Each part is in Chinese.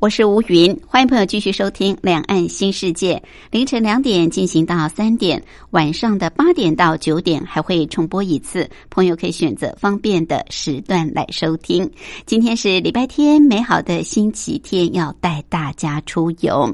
我是吴云，欢迎朋友继续收听《两岸新世界》。凌晨两点进行到三点，晚上的八点到九点还会重播一次，朋友可以选择方便的时段来收听。今天是礼拜天，美好的星期天，要带大家出游。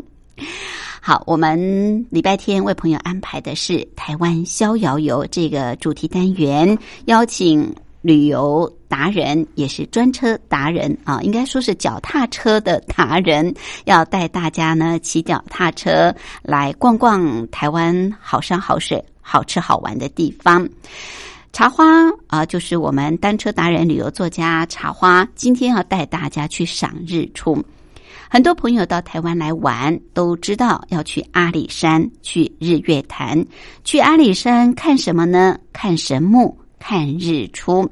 好，我们礼拜天为朋友安排的是台湾逍遥游这个主题单元，邀请。旅游达人也是专车达人啊，应该说是脚踏车的达人，要带大家呢骑脚踏车来逛逛台湾好山好水、好吃好玩的地方。茶花啊，就是我们单车达人、旅游作家茶花，今天要带大家去赏日出。很多朋友到台湾来玩，都知道要去阿里山、去日月潭。去阿里山看什么呢？看神木。看日出，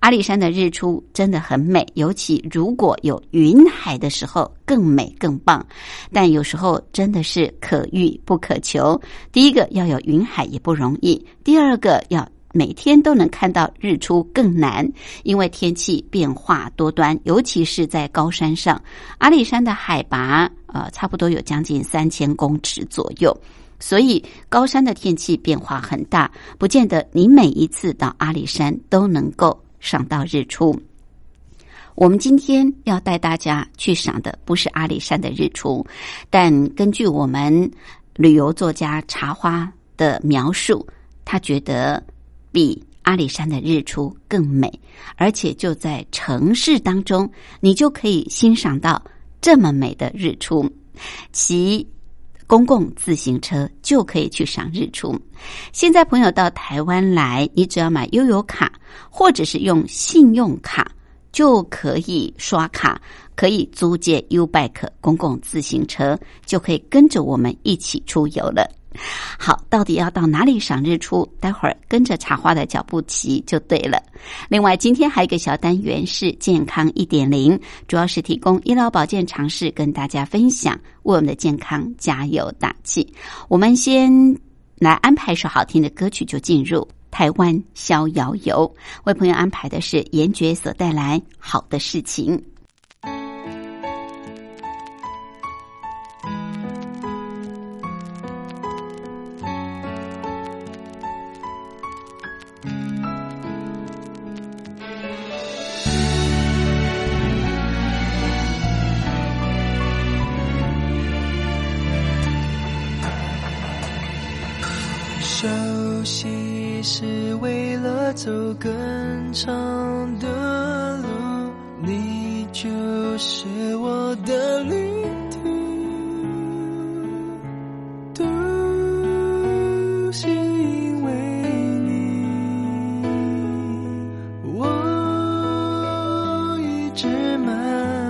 阿里山的日出真的很美，尤其如果有云海的时候更美更棒。但有时候真的是可遇不可求。第一个要有云海也不容易，第二个要每天都能看到日出更难，因为天气变化多端，尤其是在高山上。阿里山的海拔呃差不多有将近三千公尺左右。所以高山的天气变化很大，不见得你每一次到阿里山都能够赏到日出。我们今天要带大家去赏的不是阿里山的日出，但根据我们旅游作家茶花的描述，他觉得比阿里山的日出更美，而且就在城市当中，你就可以欣赏到这么美的日出。其公共自行车就可以去赏日出。现在朋友到台湾来，你只要买悠游卡，或者是用信用卡，就可以刷卡，可以租借 U Bike 公共自行车，就可以跟着我们一起出游了。好，到底要到哪里赏日出？待会儿跟着茶花的脚步骑就对了。另外，今天还有一个小单元是健康一点零，主要是提供医疗保健常识跟大家分享，为我们的健康加油打气。我们先来安排一首好听的歌曲，就进入台湾逍遥游。为朋友安排的是严爵所带来好的事情。呼吸是为了走更长的路你就是我的旅途。都是因为你我一直慢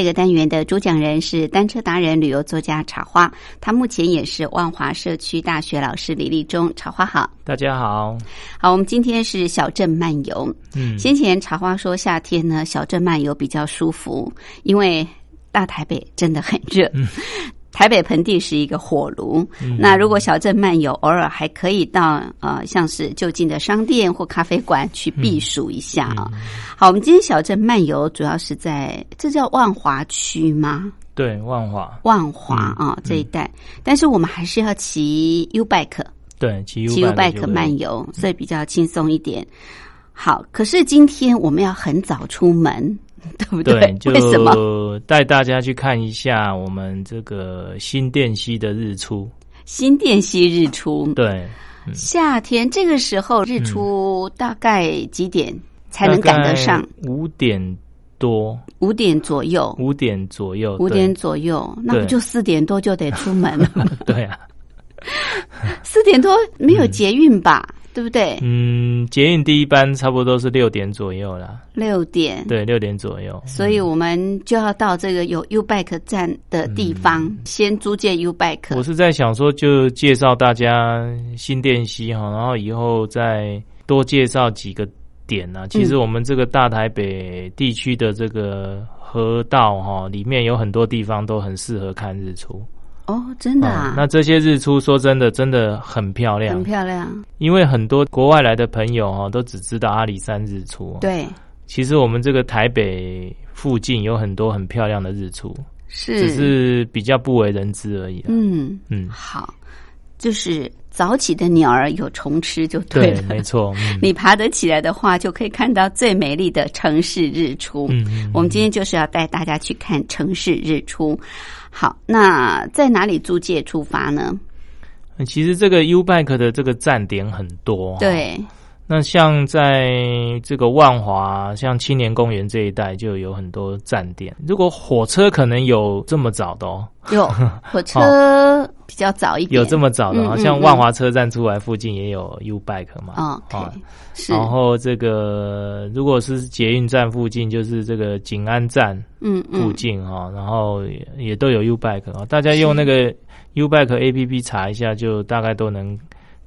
这个单元的主讲人是单车达人、旅游作家茶花，他目前也是万华社区大学老师李立忠。茶花好，大家好。好，我们今天是小镇漫游。嗯，先前茶花说夏天呢，小镇漫游比较舒服，因为大台北真的很热。嗯 台北盆地是一个火炉，嗯。那如果小镇漫游，偶尔还可以到呃，像是就近的商店或咖啡馆去避暑一下啊。嗯。好，我们今天小镇漫游主要是在这叫万华区吗？对，万华，万华啊、这一带，但是我们还是要骑 U bike，对，骑 U bike 漫游，所以比较轻松一点。好，可是今天我们要很早出门，对不对，就为什么？带大家去看一下我们这个新店溪的日出。新店溪日出，对，夏天这个时候日出大概几点才能赶得上？五点多，五点左右，五点左右，五点左右，那不就四点多就得出门了？对 对啊，四点多没有捷运吧？对不对？嗯，捷运第一班差不多是六点左右啦，六点。对，六点左右。所以我们就要到这个有 U Bike 站的地方，先租借 U Bike。我是在想说，就介绍大家新店溪哈，然后以后再多介绍几个点啊。其实我们这个大台北地区的这个河道哈，里面有很多地方都很适合看日出。哦，真的啊？那这些日出说真的，真的很漂亮，很漂亮。因为很多国外来的朋友哈，都只知道阿里山日出。对，其实我们这个台北附近有很多很漂亮的日出，是，只是比较不为人知而已。嗯嗯，好，就是早起的鸟儿有虫吃就对了，没错。你爬得起来的话，就可以看到最美丽的城市日出。嗯，我们今天就是要带大家去看城市日出。好，那在哪里租借出发呢？其实这个 U Bike 的这个站点很多，对。那像在这个万华，像青年公园这一带就有很多站点。如果火车可能有这么早的哦，有 火车比较早一点，有这么早的，像万华车站出来附近也有 U Bike 嘛，啊，是。然后这个如果是捷运站附近，就是这个景安站嗯附近哈，然后也都有 U Bike 啊，大家用那个 U Bike A P P 查一下，就大概都能。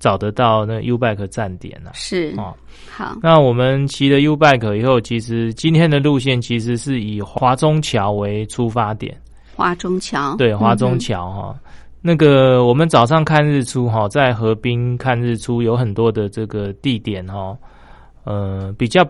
找得到那 U bike 站点啊，是哦，好。那我们骑了 U bike 以后，其实今天的路线其实是以华中桥为出发点。华中桥，对，华中桥哈。那个我们早上看日出哈，在河滨看日出有很多的这个地点哈，呃，比较。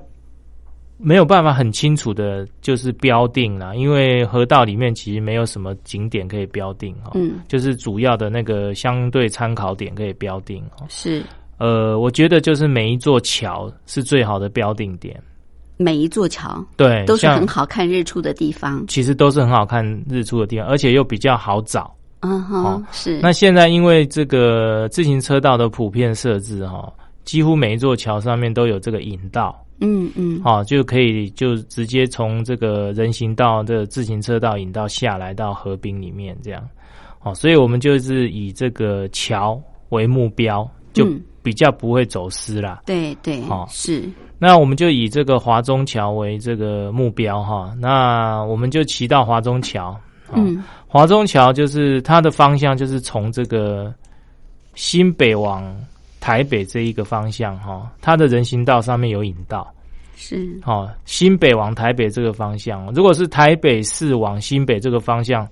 没有办法很清楚的，就是标定了，因为河道里面其实没有什么景点可以标定哈，嗯，就是主要的那个相对参考点可以标定哈，是，呃，我觉得就是每一座桥是最好的标定点，每一座桥对都是很好看日出的地方，其实都是很好看日出的地方，而且又比较好找，嗯哼，是。那现在因为这个自行车道的普遍设置哈，几乎每一座桥上面都有这个引道。嗯嗯，好，就可以就直接从这个人行道的自行车道引到下来到河滨里面这样，哦，所以我们就是以这个桥为目标，就比较不会走失啦。对对，哦是。那我们就以这个华中桥为这个目标哈，那我们就骑到华中桥。嗯，华中桥就是它的方向就是从这个新北往。台北这一个方向哈，它的人行道上面有引道，是哦。新北往台北这个方向，如果是台北市往新北这个方向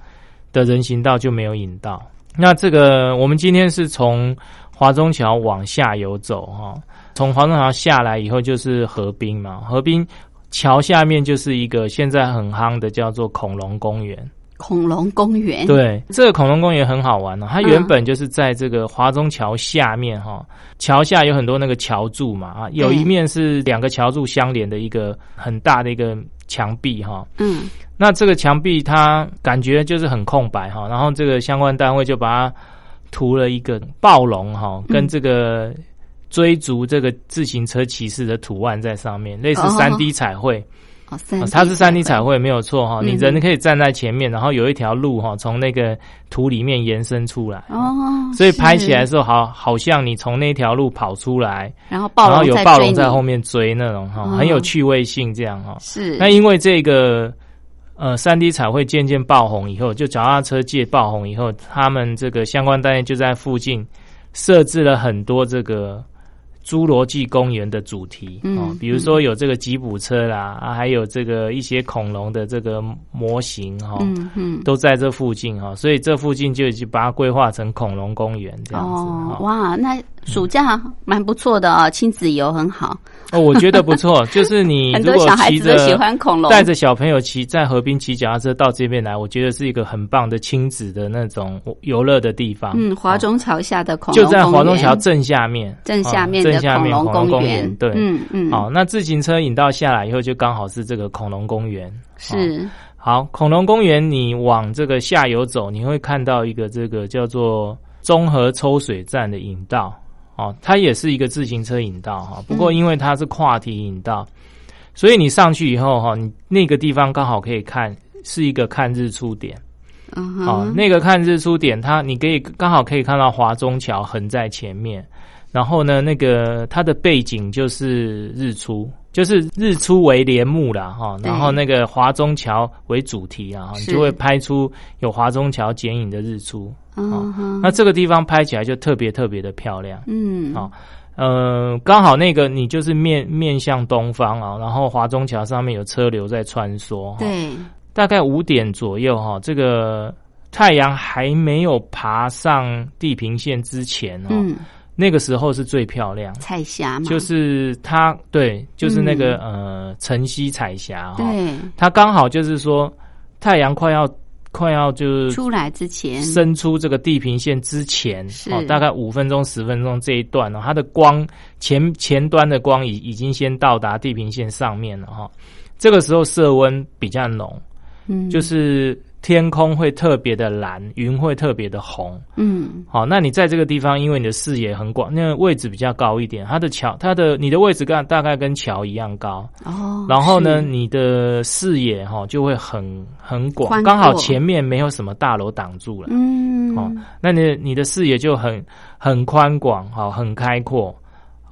的人行道就没有引道。那这个我们今天是从华中桥往下游走哈，从华中桥下来以后就是河滨嘛，河滨桥下面就是一个现在很夯的叫做恐龙公园。恐龙公园对，这个恐龙公园很好玩哦。它原本就是在这个华中桥下面哈，桥下有很多那个桥柱嘛啊，有一面是两个桥柱相连的一个很大的一个墙壁哈。嗯，那这个墙壁它感觉就是很空白哈，然后这个相关单位就把它涂了一个暴龙哈，跟这个追逐这个自行车骑士的图案在上面，类似三 D 彩绘。它是三 D 彩绘没有错哈，你人可以站在前面，然后有一条路哈，从那个图里面延伸出来哦，所以拍起来的时候好好像你从那条路跑出来，然后然后有暴龙在后面追那种哈，很有趣味性这样哈。是那因为这个呃三 D 彩绘渐渐爆红以后，就脚踏车界爆红以后，他们这个相关单位就在附近设置了很多这个。侏罗纪公园的主题啊，比如说有这个吉普车啦，啊，还有这个一些恐龙的这个模型哈，嗯嗯，都在这附近哈，所以这附近就已经把它规划成恐龙公园这样子。哦哇，那暑假蛮不错的哦，亲子游很好。哦，我觉得不错，就是你很多小孩子喜欢恐龙，带着小朋友骑在河滨骑脚踏车到这边来，我觉得是一个很棒的亲子的那种游乐的地方。嗯，华中桥下的恐龙就在华中桥正下面，正下面的恐龙公园。对，嗯嗯。好，那自行车引道下来以后，就刚好是这个恐龙公园。是。好，恐龙公园，你往这个下游走，你会看到一个这个叫做综合抽水站的引道。哦，它也是一个自行车引道哈，不过因为它是跨体引道，所以你上去以后哈，你那个地方刚好可以看是一个看日出点，哦，那个看日出点，它你可以刚好可以看到华中桥横在前面，然后呢，那个它的背景就是日出，就是日出为帘幕啦，哈，对。然后那个华中桥为主题啊，哈你就会拍出有华中桥剪影的日出。嗯哼，那这个地方拍起来就特别特别的漂亮。嗯，好呃，刚好那个你就是面面向东方啊，然后华中桥上面有车流在穿梭，哈，对，大概五点左右哈，这个太阳还没有爬上地平线之前哦，嗯，那个时候是最漂亮，彩霞嘛，就是它对，就是那个、呃晨曦彩霞哈，对，它刚好就是说太阳快要快要就是出来之前，伸出这个地平线之前，是。哦，大概五分钟、十分钟这一段哦，它的光前前端的光已已经先到达地平线上面了哈、这个时候色温比较浓，嗯，就是天空会特别的蓝，云会特别的红。嗯，好，那你在这个地方，因为你的视野很广，那个位置比较高一点，它的桥，它的你的位置跟大概跟桥一样高，哦，然后呢，你的视野哈、就会很很广，宽刚好前面没有什么大楼挡住了。嗯，哦，那你你的视野就很很宽广，好，很开阔，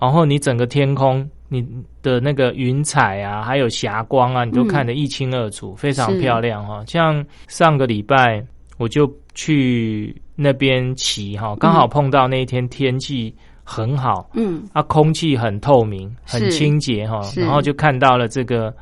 然后你整个天空，你的那个云彩啊，还有霞光啊，你都嗯看得一清二楚，非常漂亮哈、像上个礼拜我就去那边骑哈，刚好碰到那一天天气很好，嗯，啊，空气很透明，很清洁哈，是然后就看到了这个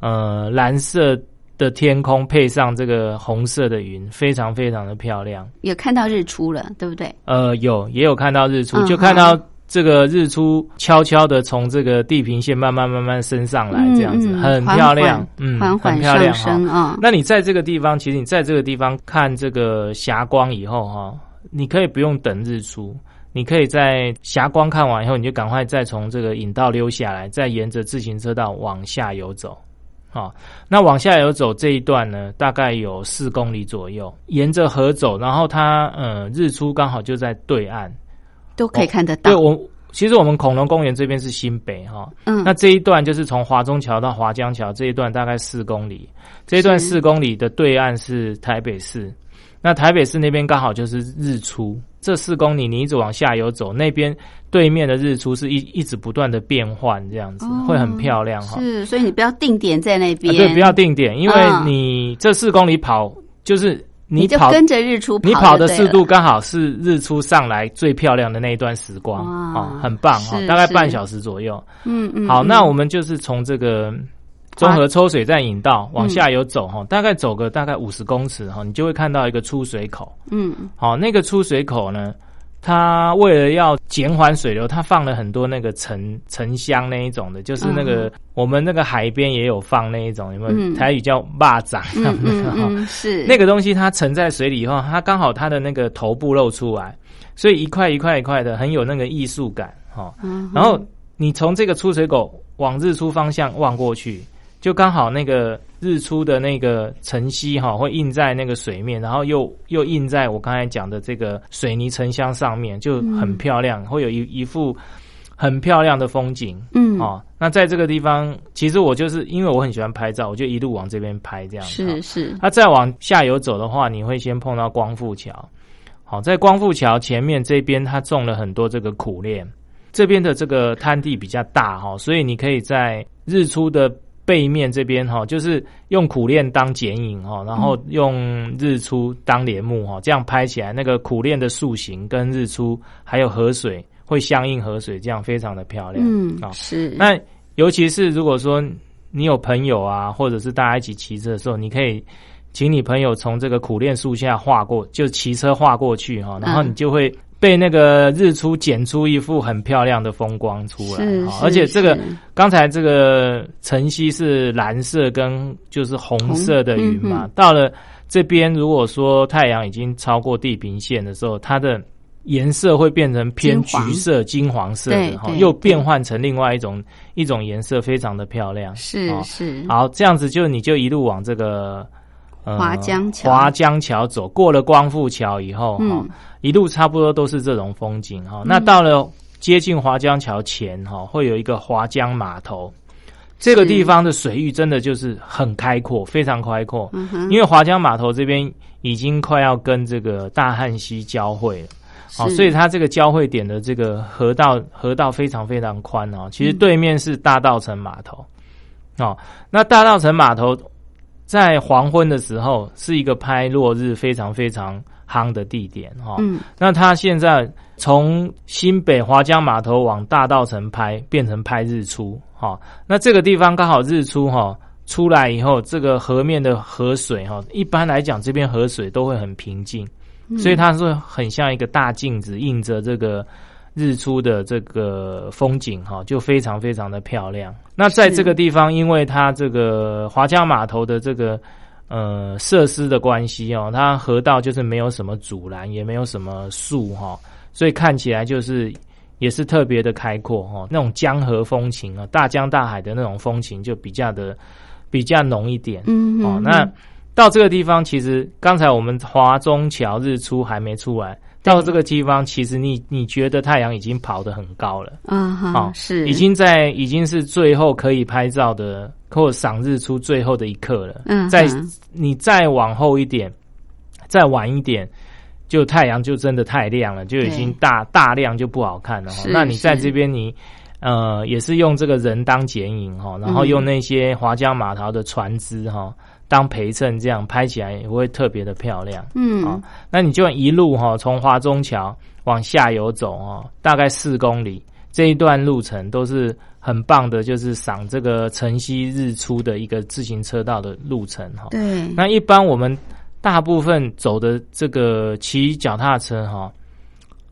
呃蓝色的天空配上这个红色的云，非常非常的漂亮。有看到日出了，对不对？呃，有也有看到日出，嗯。就看到这个日出悄悄的从这个地平线慢慢慢慢升上来，这样子、很漂亮缓，嗯，缓缓很漂亮上升哈。啊，那你在这个地方，其实你在这个地方看这个霞光以后哈，你可以不用等日出。你可以在霞光看完以后，你就赶快再从这个引道溜下来，再沿着自行车道往下游走。好、那往下游走这一段呢，大概有四公里左右，沿着河走，然后它呃日出刚好就在对岸。都可以看得到对，我其实我们恐龙公园这边是新北哈、嗯，那这一段就是从华中桥到华江桥这一段大概四公里，这一段四公里的对岸是台北市，那台北市那边刚好就是日出。这四公里你一直往下游走，那边对面的日出是一一直不断的变换，这样子、哦会很漂亮哈。是，所以你不要定点在那啊边，对，不要定点，因为嗯你这四公里跑就是你就跑跟着日出跑你跑的速度刚好是日出上来最漂亮的那一段时光啊哦，很棒哈、是大概半小时左右。嗯嗯，好，嗯。那我们就是从这个综合抽水站引道往下游走哈，大概走个大概五十公尺哈，你就会看到一个出水口。嗯。好，那个出水口呢，它为了要减缓水流，它放了很多那个沉沉香那一种的，就是那个、我们那个海边也有放那一种，有没有？嗯。台语叫蚂蚱，是。那个东西它沉在水里以后，它刚好它的那个头部露出来，所以一块一块一块的，很有那个艺术感哈。嗯然后你从这个出水口往日出方向望过去，就刚好那个日出的那个晨曦哈，会映在那个水面，然后又又映在我刚才讲的这个水泥沉香上面，就很漂亮，会有一一幅很漂亮的风景。嗯哦，那在这个地方，其实我就是因为我很喜欢拍照，我就一路往这边拍这样子。是是那再往下游走的话，你会先碰到光复桥。好，在光复桥前面这边，它种了很多这个苦楝。这边的这个滩地比较大哈，所以你可以在日出的背面这边哈，就是用苦练当剪影哈，然后用日出当帘幕哈，这样拍起来，那个苦练的塑形跟日出还有河水会相应河水，这样非常的漂亮。嗯啊。是。那尤其是如果说你有朋友啊，或者是大家一起骑车的时候，你可以请你朋友从这个苦练树下划过，就骑车划过去哈，然后嗯。你就会被那个日出剪出一幅很漂亮的风光出来而且这个是刚才这个晨曦是蓝色跟就是红色的云嘛，嗯到了这边如果说太阳已经超过地平线的时候，它的颜色会变成偏橘色、金黄色对的哈，对又变换成另外一种一种颜色，非常的漂亮。是哦是好，这样子就你就一路往这个。呃华江桥华江桥走过了光复桥以后，哈、嗯一路差不多都是这种风景哈。那到了接近华江桥前哈，会有一个华江码头。这个地方的水域真的就是很开阔，非常开阔。嗯哼因为华江码头这边已经快要跟这个大汉溪交汇了，好、是所以它这个交汇点的这个河道河道非常非常宽哦。其实对面是大道城码头，哦，那大道城码头在黄昏的时候是一个拍落日非常非常夯的地点哈。哦嗯那它现在从新北华江码头往大道城拍，变成拍日出哈、哦。那这个地方刚好日出哈、哦，出来以后，这个河面的河水哈、哦，一般来讲这边河水都会很平静，所以它是很像一个大镜子，映着这个日出的这个风景哈、就非常非常的漂亮。那在这个地方，因为它这个华江码头的这个呃设施的关系哦，它河道就是没有什么阻拦，也没有什么树哈、所以看起来就是也是特别的开阔哈、那种江河风情啊，大江大海的那种风情就比较的比较浓一点。嗯哦，那到这个地方，其实刚才我们华中桥日出还没出来，到这个地方，其实你你觉得太阳已经跑得很高了，啊哈哦是已经在已经是最后可以拍照的或者赏日出最后的一刻了。嗯再你再往后一点，再晚一点。就太阳就真的太亮了，就已经大大亮就不好看了哈。那你在是这边你呃也是用这个人当剪影哈，然后嗯用那些华江码头的船只哈当陪衬，这样拍起来也会特别的漂亮。嗯哦那你就一路哈从华中桥往下游走哦，大概四公里，这一段路程都是很棒的，就是赏这个晨曦日出的一个自行车道的路程哈。对那一般我们大部分走的这个骑脚踏车哈，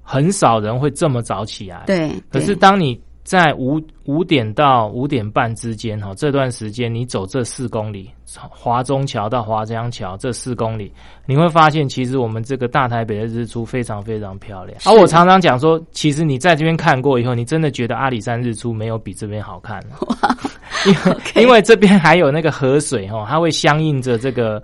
很少人会这么早起来。对，可是对当你在五五点到五点半之间哈，这段时间你走这四公里，华中桥到华江桥这四公里，你会发现其实我们这个大台北的日出非常非常漂亮。是而我常常讲说，其实你在这边看过以后，你真的觉得阿里山日出没有比这边好看了，因为因为这边还有那个河水哈，它会相应着这个。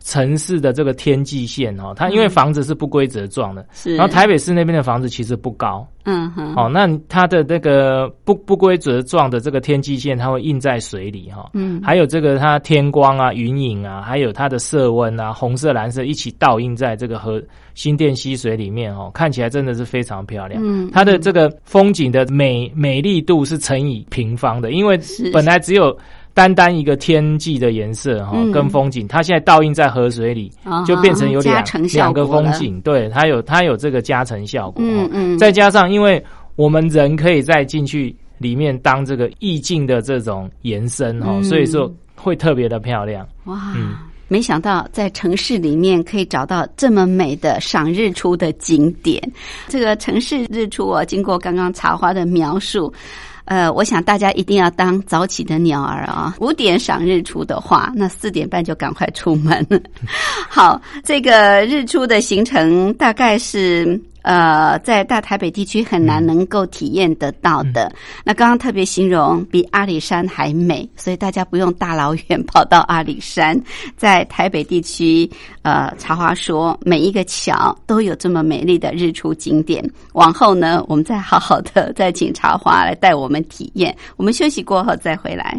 城市的这个天际线哦，它因为房子是不规则状的，是，然后台北市那边的房子其实不高，嗯哼哦，那它的那个不不规则状的这个天际线，它会印在水里哈、嗯。还有这个它天光啊、云影啊，还有它的色温啊，红色、蓝色一起倒映在这个河新店溪水里面哦，看起来真的是非常漂亮。嗯。它的这个风景的美美丽度是乘以平方的，因为是。本来只有单单一个天际的颜色哈、嗯跟风景，它现在倒映在河水里，就变成有两两个风景，对，它有它有这个加成效果。哦嗯嗯，再加上，因为我们人可以再进去里面当这个意境的这种延伸哦，嗯所以说会特别的漂亮。哇。嗯没想到在城市里面可以找到这么美的赏日出的景点。这个城市日出我，经过刚刚茶花的描述，呃，我想大家一定要当早起的鸟儿啊、五点赏日出的话，那四点半就赶快出门。好，这个日出的行程大概是。呃，在大台北地区很难能够体验得到的。那刚刚特别形容比阿里山还美，所以大家不用大老远跑到阿里山，在台北地区，呃，茶花说每一个桥都有这么美丽的日出景点。往后呢，我们再好好的再请茶花来带我们体验。我们休息过后再回来。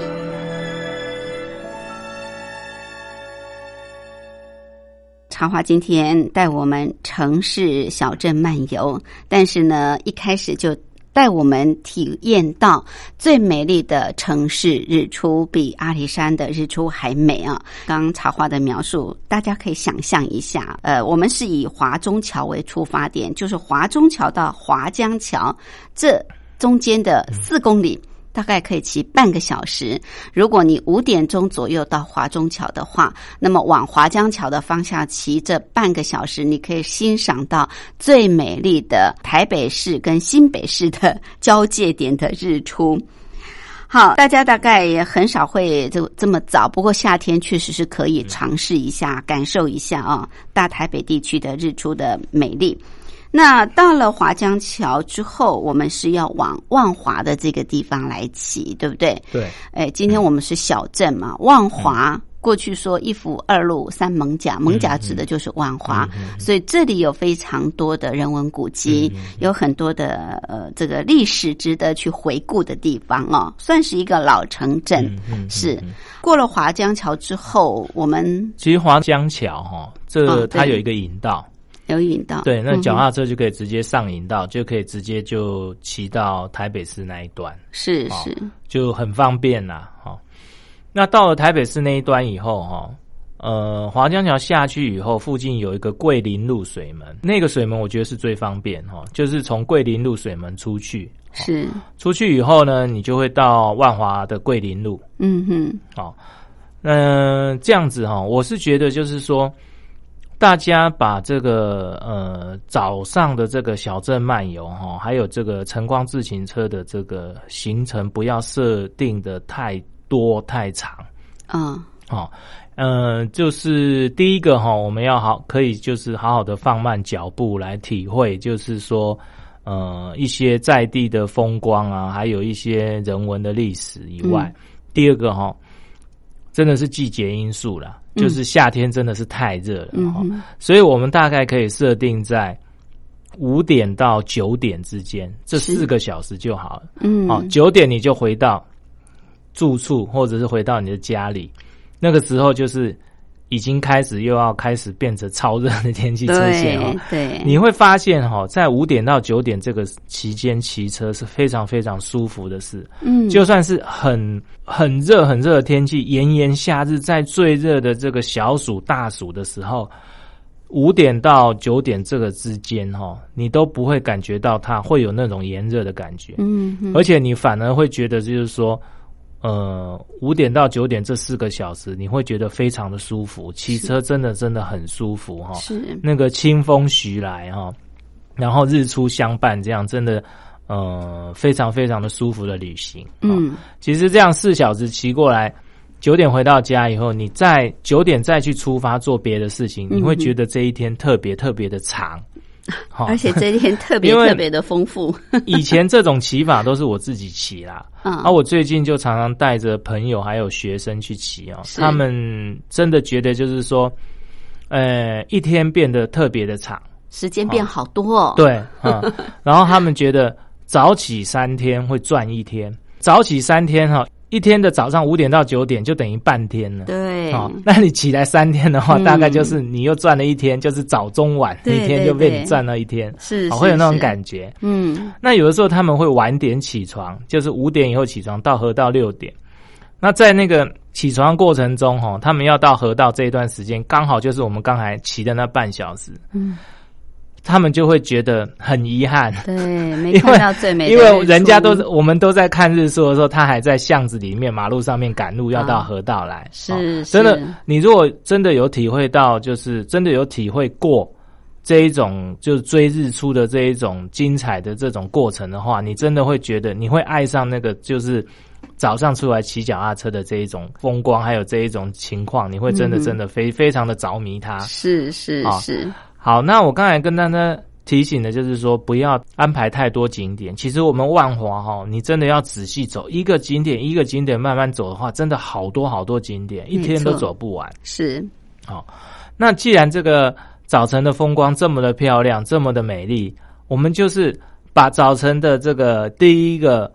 茶花今天带我们城市小镇漫游，但是呢，一开始就带我们体验到最美丽的城市日出，比阿里山的日出还美啊！刚茶花的描述，大家可以想象一下，呃，我们是以华中桥为出发点，就是华中桥到华江桥这中间的四公里。大概可以骑半个小时。如果你五点钟左右到华中桥的话，那么往华江桥的方向骑这半个小时，你可以欣赏到最美丽的台北市跟新北市的交界点的日出。好，大家大概也很少会就这么早，不过夏天确实是可以尝试一下，感受一下啊，大台北地区的日出的美丽。那到了华江桥之后，我们是要往万华的这个地方来骑，对不对？对。哎，今天我们是小镇嘛，万华过去说一府二路三艋甲，艋甲指的就是万华，所以这里有非常多的人文古迹，有很多的呃这个历史值得去回顾的地方哦，算是一个老城镇。是过了华江桥之后，我们其实华江桥哈，这它有一个引道。有引道，对，那脚踏车就可以直接上引道，就可以直接就骑到台北市那一段，是是，就很方便啦。哈，那到了台北市那一端以后，哈，呃，华江桥下去以后，附近有一个桂林路水门，那个水门我觉得是最方便哈，就是从桂林路水门出去，是。出去以后呢，你就会到万华的桂林路，嗯哼，好，嗯，这样子哈，我是觉得就是说。大家把这个呃早上的这个小镇漫游哈，还有这个晨光自行车的这个行程，不要设定的太多太长。嗯，好，嗯，就是第一个哈，我们要好可以就是好好的放慢脚步来体会，就是说呃一些在地的风光啊，还有一些人文的历史以外，第二个哈，真的是季节因素了。就是夏天真的是太热了哈，所以我们大概可以设定在五点到九点之间，这四个小时就好了。嗯，好，九点你就回到住处，或者是回到你的家里，那个时候就是。已经开始又要开始变成超热的天气出现哦，对，你会发现哈，在五点到九点这个期间骑车是非常非常舒服的事。嗯，就算是很很热很热的天气，炎炎夏日，在最热的这个小暑大暑的时候，五点到九点这个之间哈，你都不会感觉到它会有那种炎热的感觉。嗯，而且你反而会觉得就是说。呃，五点到九点这四个小时，你会觉得非常的舒服，骑车真的真的很舒服哈。是那个清风徐来哈，然后日出相伴，这样真的呃非常非常的舒服的旅行。嗯，其实这样四小时骑过来，九点回到家以后，你再九点再去出发做别的事情，你会觉得这一天特别特别的长。而且这一天特别特别的丰富。以前这种骑法都是我自己骑啦，啊，我最近就常常带着朋友还有学生去骑哦，他们真的觉得就是说，呃，一天变得特别的长，时间变好多哦。对，啊，然后他们觉得早起三天会赚一天，早起三天哈。一天的早上五点到九点就等于半天了，对，哦，那你起来三天的话，大概就是你又赚了一天，就是早中晚一天就被你赚了一天，是，会有那种感觉，嗯。那有的时候他们会晚点起床，就是五点以后起床到河道六点，那在那个起床过程中，哈，他们要到河道这一段时间，刚好就是我们刚才骑的那半小时，嗯。他们就会觉得很遗憾，对，没看到最美。因为人家都是我们都在看日出的时候，他还在巷子里面、马路上面赶路，要到河道来。是，真的。你如果真的有体会到，就是真的有体会过这一种就是追日出的这一种精彩的这种过程的话，你真的会觉得你会爱上那个就是早上出来骑脚踏车的这一种风光，还有这一种情况，你会真的嗯真的非非常的着迷它。是是啊是，好，那我刚才跟大家提醒的就是说，不要安排太多景点。其实我们万华哈，你真的要仔细走，一个景点一个景点慢慢走的话，真的好多好多景点，一天都走不完。是好，那既然这个早晨的风光这么的漂亮，这么的美丽，我们就是把早晨的这个第一个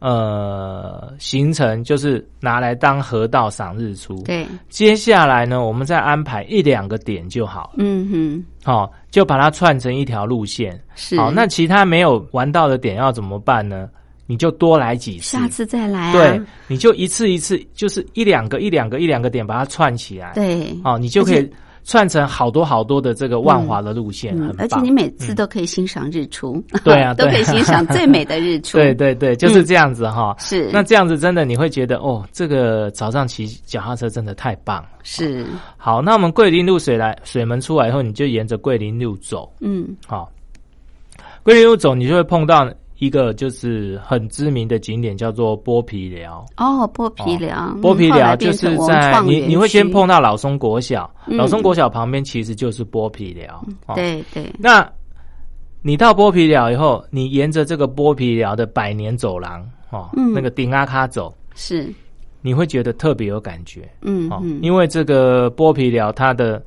呃行程，就是拿来当河道赏日出。对，接下来呢，我们再安排一两个点就好，嗯哼，好、就把它串成一条路线。是好，那其他没有玩到的点要怎么办呢？你就多来几次，下次再来啊，对，你就一次一次，就是一两个一两个一两个点把它串起来。对，哦，你就可以串成好多好多的这个万华的路线，而且你每次都可以欣赏日出，对啊 都可以欣赏最美的日出，对对对，就是这样子哈。是，那这样子真的你会觉得哦，这个早上骑脚踏车真的太棒了。是，好，那我们桂林路水来水门出来以后，你就沿着桂林路走。嗯，好，桂林路走，你就会碰到一个就是很知名的景点，叫做剥皮寮。哦，剥皮寮，剥皮寮就是在你你会先碰到老松国小，嗯。老松国小旁边其实就是剥皮寮。哦。对对，那你到剥皮寮以后，你沿着这个剥皮寮的百年走廊哦，嗯。那个顶阿卡走，是，你会觉得特别有感觉哦，嗯。哦，因为这个剥皮寮它的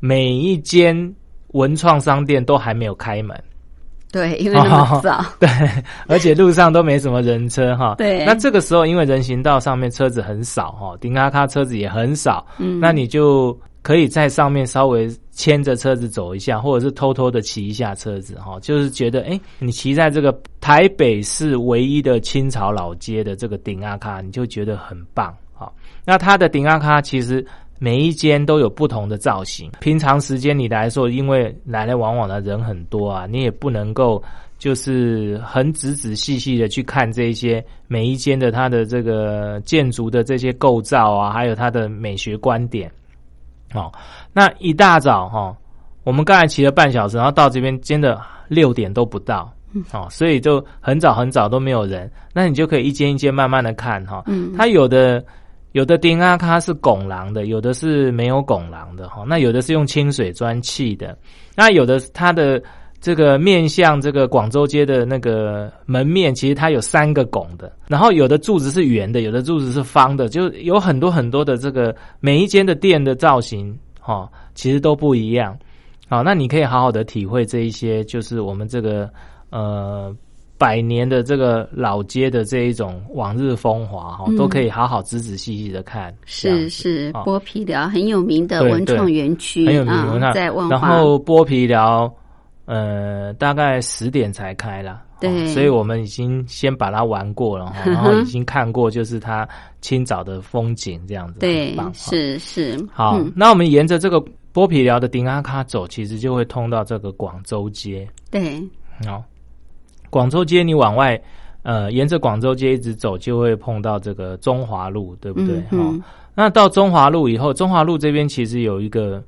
每一间文创商店都还没有开门，对，因为那么早，对，而且路上都没什么人车哈。对那这个时候因为人行道上面车子很少哈，顶阿卡车子也很少，嗯，那你就可以在上面稍微牵着车子走一下，或者是偷偷的骑一下车子哈，就是觉得哎、诶你骑在这个台北市唯一的清朝老街的这个顶阿卡，你就觉得很棒哈。那它的顶阿卡其实。每一间都有不同的造型。平常时间你来说，因为来来往往的人很多啊，你也不能够就是很仔仔细细的去看这些每一间的它的这个建筑的这些构造啊，还有它的美学观点。哦，那一大早哈、哦，我们刚才骑了半小时，然后到这边真的六点都不到，哦，所以就很早很早都没有人，那你就可以一间一间慢慢的看哈、嗯，它有的有的丁阿卡是拱廊的，有的是没有拱廊的哈，那有的是用清水砖砌的，那有的它的这个面向这个广州街的那个门面，其实它有三个拱的，然后有的柱子是圆的，有的柱子是方的，就有很多很多的这个每一间的店的造型哈，其实都不一样。好，那你可以好好的体会这一些，就是我们这个呃百年的这个老街的这一种往日风华哈，嗯。都可以好好仔仔细细的看。是是，哦。剥皮寮很有名的文创园区，很有名在万华，然后剥皮寮，呃，大概十点才开了。对。哦所以我们已经先把它玩过了哈，然后已经看过就是它清早的风景这样子，对是是，好，嗯。那我们沿着这个剥皮寮的丁阿卡走，其实就会通到这个广州街。对，哦，广州街你往外，呃，沿着广州街一直走，就会碰到这个中华路，对不对？哦，那到中华路以后，中华路这边其实有一个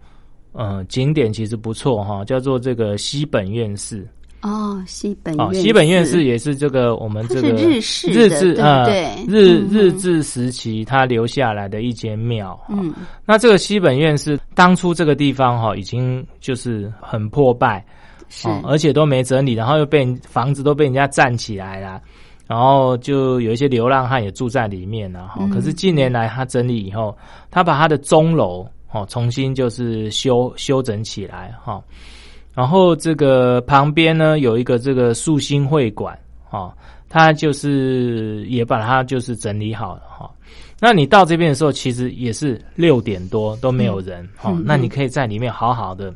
呃景点，其实不错哈、叫做这个西本院寺。哦，西本哦，院西本院寺寺也是这个我们这个日式日治对不呃对日嗯日治时期它留下来的一间庙。哦嗯，那这个西本院寺当初这个地方哈、已经就是很破败，是。哦，而且都没整理，然后又被房子都被人家占起来了，然后就有一些流浪汉也住在里面了哈、嗯。可是近年来他整理以后，他把他的钟楼哦重新就是修修整起来哈、然后这个旁边呢有一个这个树心会馆哦，他就是也把它就是整理好了哈、那你到这边的时候，其实也是六点多都没有人哈、嗯那你可以在里面好好的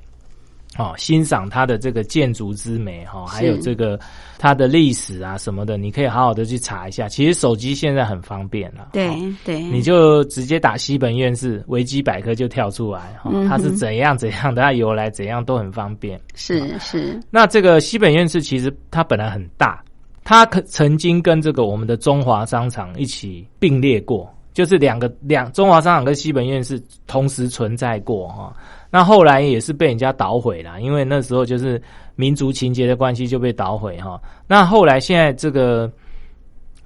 哦欣赏它的这个建筑之美哈、还有这个它的历史啊什么的，你可以好好的去查一下。其实手机现在很方便了，对哦对，你就直接打西本院士维基百科就跳出来哈、嗯它是怎样怎样的，它由来怎样都很方便。是是，那这个西本院士其实它本来很大，它可曾经跟这个我们的中华商场一起并列过，就是两个两中华商场跟西本院士同时存在过哈。那后来也是被人家捣毁了，因为那时候就是民族情节的关系就被捣毁哈。那后来现在这个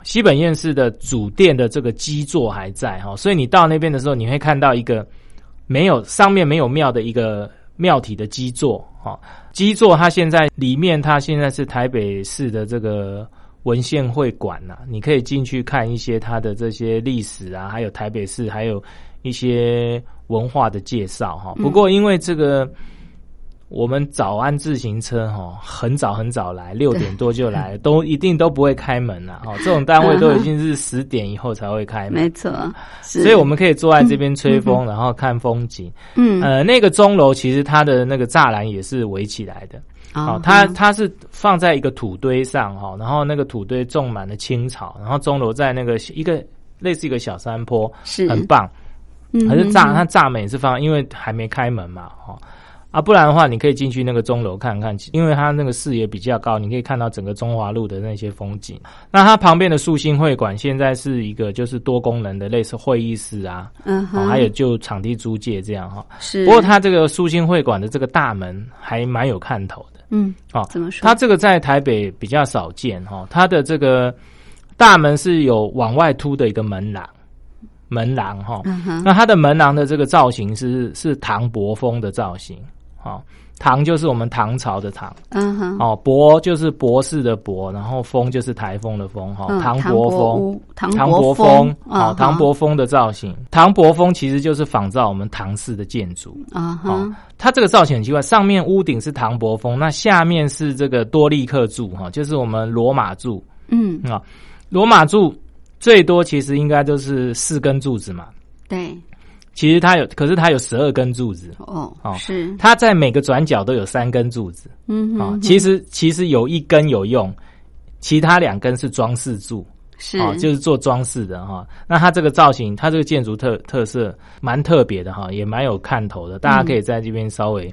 西本院士的主殿的这个基座还在哈，所以你到那边的时候，你会看到一个没有上面没有庙的一个庙体的基座哈。基座它现在里面，它现在是台北市的这个文献会馆呐，你可以进去看一些它的这些历史啊，还有台北市还有一些文化的介绍哈。不过因为这个。我们早安自行车哈，很早很早来，六点多就来，都一定都不会开门了哈。这种单位都已经是十点以后才会开门，没错。所以我们可以坐在这边吹风，然后看风景。嗯，呃，那个钟楼其实它的那个栅栏也是围起来的，哦，它它是放在一个土堆上哈，然后那个土堆种满了青草，然后钟楼在那个一个类似一个小山坡，是很棒。嗯，可是炸它炸门也是放，因为还没开门嘛，哈。啊，不然的话，你可以进去那个钟楼看看，因为它那个视野比较高，你可以看到整个中华路的那些风景。那它旁边的树心会馆现在是一个就是多功能的，类似会议室啊，嗯，还有就场地租借这样哈。是。不过它这个树心会馆的这个大门还蛮有看头的，嗯，哦，怎么说？它这个在台北比较少见哈，它的这个大门是有往外凸的一个门廊，门廊哈。那它的门廊的这个造型是是唐伯风的造型。哦，唐就是我们唐朝的唐，嗯哼，哦，博就是博士的博，然后风就是台风的风，哈，唐伯风，唐伯风，哦，唐伯风的造型，唐伯风其实就是仿造我们唐式的建筑，啊哈，它这个造型很奇怪，上面屋顶是唐伯风，那下面是这个多利克柱，哈，就是我们罗马柱，嗯。啊，罗马柱最多其实应该就是四根柱子嘛，对。其实它有，可是它有十二根柱子哦，哦，是它在每个转角都有三根柱子，嗯，啊，其实其实有一根有用，其他两根是装饰柱，是啊，就是做装饰的哈。那它这个造型，它这个建筑特特色蛮特别的哈，也蛮有看头的。大家可以在这边稍微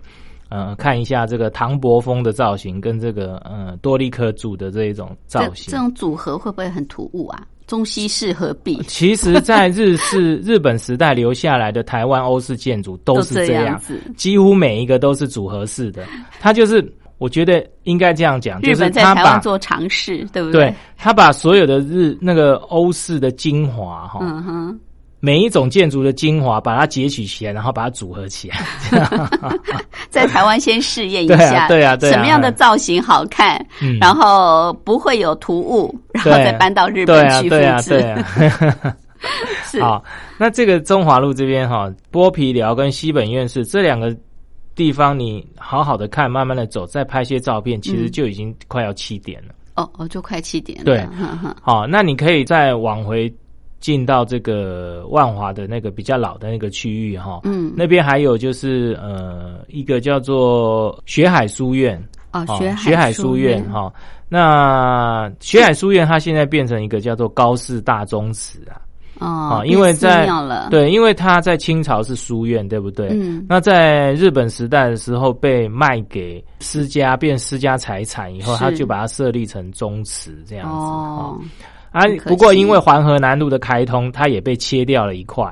呃看一下这个唐伯风的造型跟这个呃多利克柱的这一种造型，这种组合会不会很突兀啊？中西式合璧，其实，在日式 日本时代留下来的台湾欧式建筑都是这样子，几乎每一个都是组合式的。它就是，我觉得应该这样讲，就是在台湾做尝试，对不对？对，他把所有的日那个欧式的精华，哈。每一种建筑的精华，把它截取起来，然后把它组合起来。在台湾先试验一下，对啊，对啊，什么样的造型好看，然后不会有突兀，然后再搬到日本去复制。好，那这个中华路这边哈，剥皮寮跟西本院士这两个地方，你好好的看，慢慢的走，再拍些照片，其实就已经快要七点了。哦哦，就快七点。对，好，那你可以再往回。进到这个万华的那个比较老的那个区域哈，嗯，那边还有就是呃一个叫做学海书院哦，学海书院。哈，那学海书院它现在变成一个叫做高氏大宗祠啊，哦，因为在对，因为它在清朝是书院对不对？嗯，那在日本时代的时候被卖给私家变私家财产以后，他就把它设立成宗祠这样子哦。啊，不过因为环河南路的开通，它也被切掉了一块。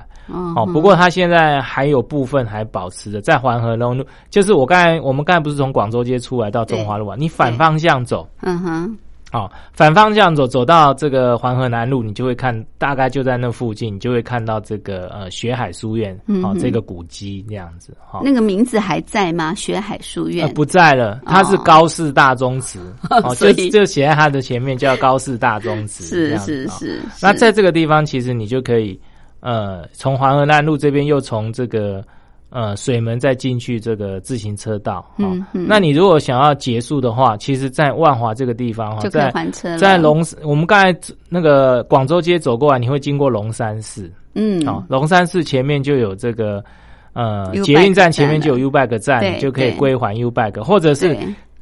哦，不过它现在还有部分还保持着在环河路，就是我刚才我们刚才不是从广州街出来到中华路啊，你反方向走。嗯哼。哦，反方向走，走到这个黄河南路，你就会看，大概就在那附近，你就会看到这个呃学海书院，哦，这个古迹这样子。哈，那个名字还在吗？学海书院不在了，它是高氏大宗祠，哦，就就写在它的前面，叫高氏大宗祠。是是是。那在这个地方，其实你就可以，呃，从黄河南路这边，又从这个。呃，水门再进去这个自行车道，嗯，那你如果想要结束的话，其实，在万华这个地方哈，在在龙，我们刚才那个广州街走过来，你会经过龙山寺，嗯，好，龙山寺前面就有这个呃捷运站前面就有 U Bike 站，你就可以归还 U Bike，或者是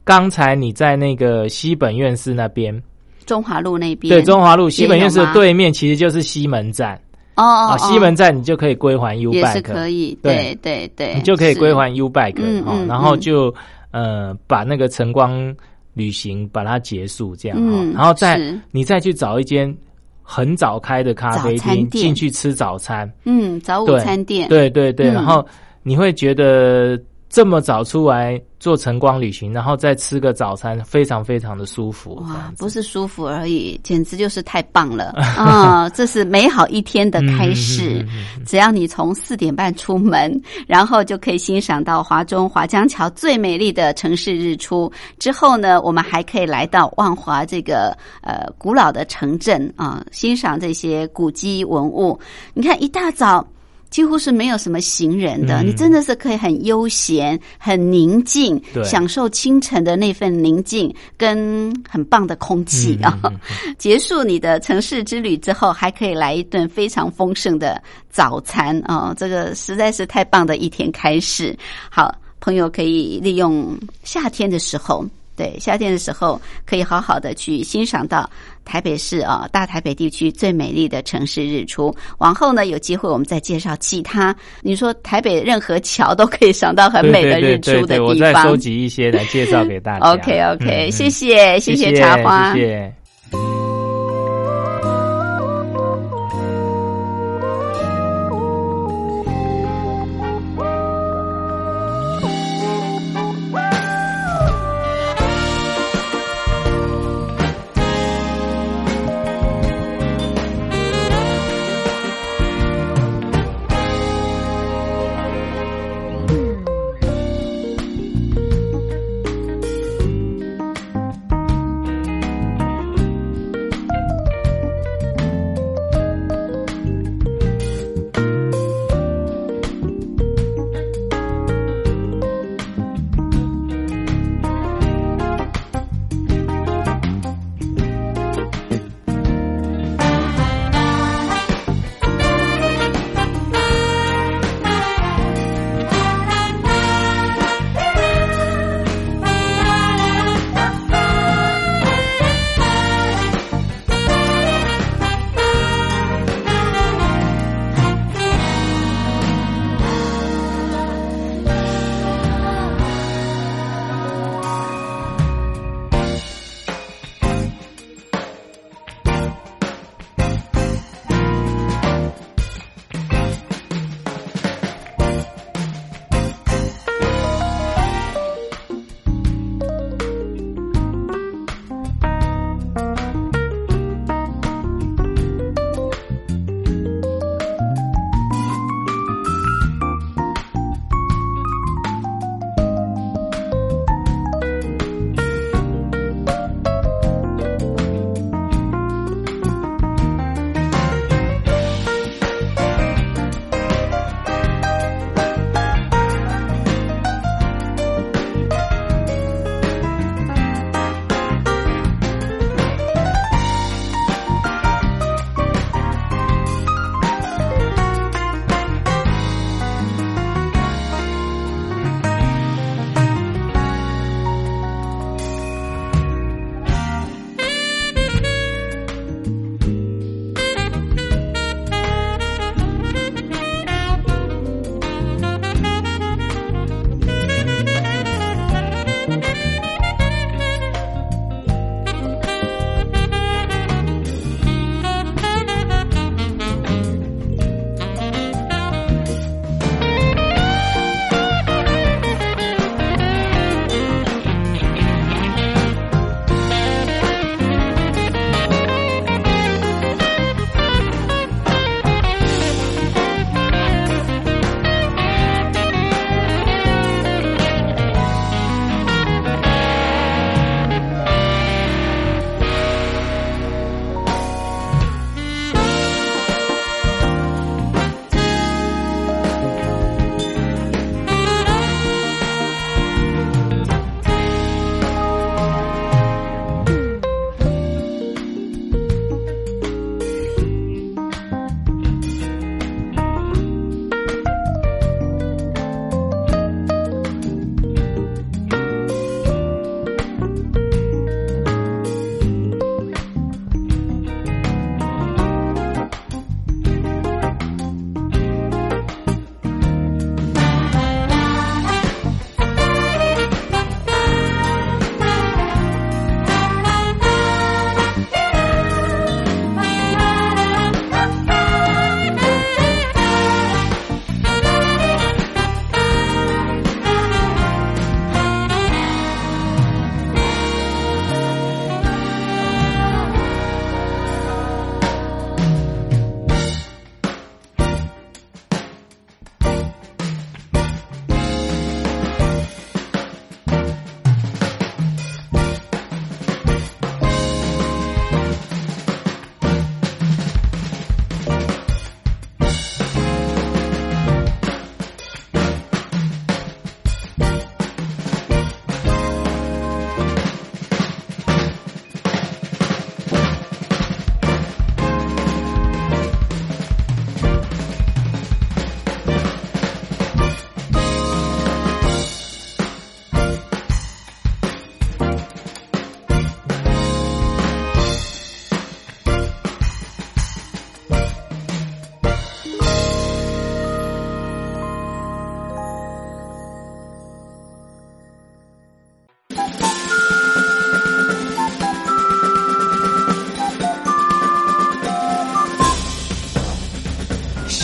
刚才你在那个西本院士那边，中华路那边，对，中华路西本院士的对面其实就是西门站。哦，西门站你就可以归还 U bike，也是可以，对。对对，你就可以归还 U bike，哦，然后就呃把那个晨光旅行把它结束这样哈，然后再你再去找一间很早开的咖啡厅进去吃早餐，嗯，早午餐店，对对对，嗯。然后你会觉得这么早出来做晨光旅行，然后再吃个早餐，非常非常的舒服。哇不是舒服而已，简直就是太棒了 啊！这是美好一天的开始。只要你从四点半出门，然后就可以欣赏到华中华江桥最美丽的城市日出。之后呢，我们还可以来到万华这个呃古老的城镇啊，欣赏这些古迹文物。你看，一大早。几乎是没有什么行人的，嗯你真的是可以很悠闲、很宁静，享受清晨的那份宁静跟很棒的空气啊。结束你的城市之旅之后，还可以来一顿非常丰盛的早餐啊、这个实在是太棒的一天开始。好，朋友可以利用夏天的时候。对，夏天的时候可以好好的去欣赏到台北市啊、大台北地区最美丽的城市日出。往后呢，有机会我们再介绍其他。你说台北任何桥都可以赏到很美的日出的对对对对我地方。再收集一些来介绍给大家。OK OK，、谢谢谢谢茶花，谢谢。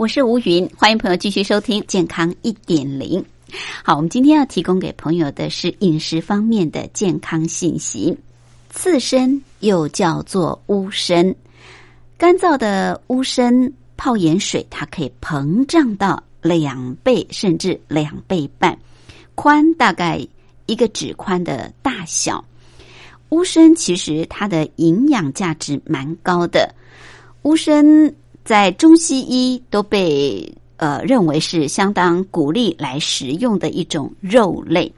我是吴云，欢迎朋友继续收听《健康一点零》。好，我们今天要提供给朋友的是饮食方面的健康信息。刺身又叫做乌参，干燥的乌参泡盐水，它可以膨胀到两倍甚至两倍半，宽大概一个指宽的大小。乌参其实它的营养价值蛮高的，乌参。在中西医都被呃认为是相当鼓励来食用的一种肉类。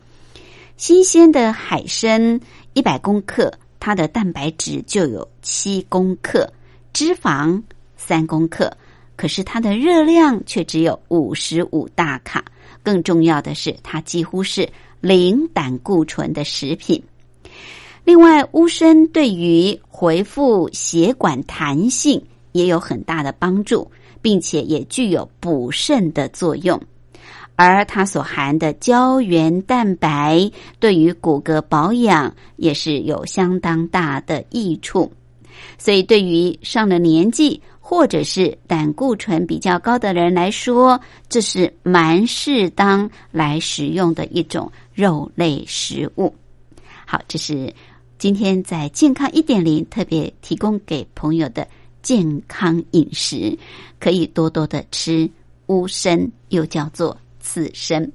新鲜的海参一百公克，它的蛋白质就有七公克，脂肪三公克，可是它的热量却只有五十五大卡。更重要的是，它几乎是零胆固醇的食品。另外，乌参对于恢复血管弹性。也有很大的帮助，并且也具有补肾的作用，而它所含的胶原蛋白对于骨骼保养也是有相当大的益处。所以，对于上了年纪或者是胆固醇比较高的人来说，这是蛮适当来食用的一种肉类食物。好，这是今天在健康一点零特别提供给朋友的。健康饮食可以多多的吃乌参，又叫做刺参。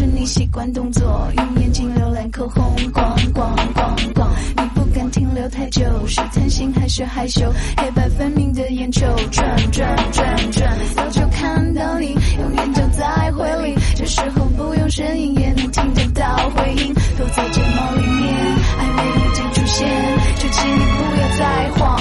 是你习惯动作，用眼睛浏览口红，逛逛逛逛。你不敢停留太久，是贪心还是害羞？黑白分明的眼球转转转转，早就看到你，永远就在回里。这时候不用声音也能听得到回音，都在睫毛里面，暧昧已经出现，就请你不要再晃晃晃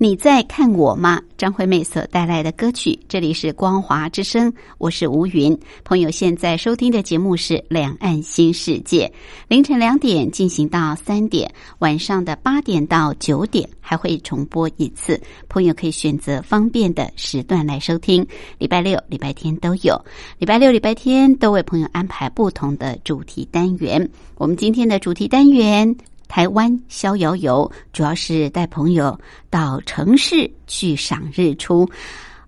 你在看我吗？张惠妹所带来的歌曲，这里是光华之声，我是吴云。朋友现在收听的节目是《两岸新世界》，凌晨两点进行到三点，晚上的八点到九点还会重播一次。朋友可以选择方便的时段来收听，礼拜六、礼拜天都有。礼拜六、礼拜天都为朋友安排不同的主题单元。我们今天的主题单元。台湾逍遥游主要是带朋友到城市去赏日出，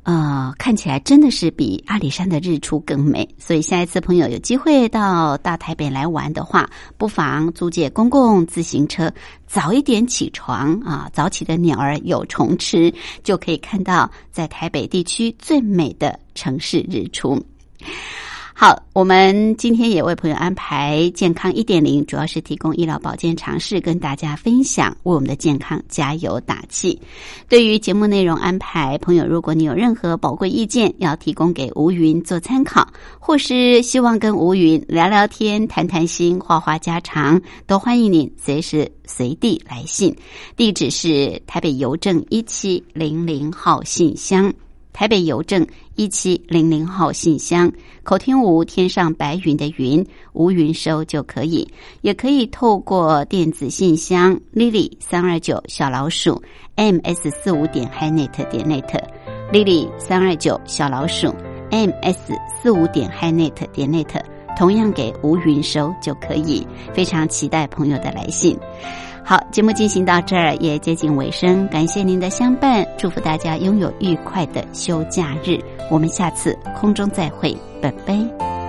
呃，看起来真的是比阿里山的日出更美。所以下一次朋友有机会到大台北来玩的话，不妨租借公共自行车，早一点起床啊，早起的鸟儿有虫吃，就可以看到在台北地区最美的城市日出。好，我们今天也为朋友安排健康一点零，主要是提供医疗保健常识，跟大家分享，为我们的健康加油打气。对于节目内容安排，朋友如果你有任何宝贵意见，要提供给吴云做参考，或是希望跟吴云聊聊天、谈谈心、话话家常，都欢迎您随时随地来信。地址是台北邮政一七零零号信箱。台北邮政一七零零号信箱，口听吴天上白云的云，吴云收就可以，也可以透过电子信箱 lily 三二九小老鼠 ms 四五点 hinet 点 net lily 三二九小老鼠 ms 四五点 hinet 点 net，同样给吴云收就可以，非常期待朋友的来信。好，节目进行到这儿也接近尾声，感谢您的相伴，祝福大家拥有愉快的休假日。我们下次空中再会，拜拜。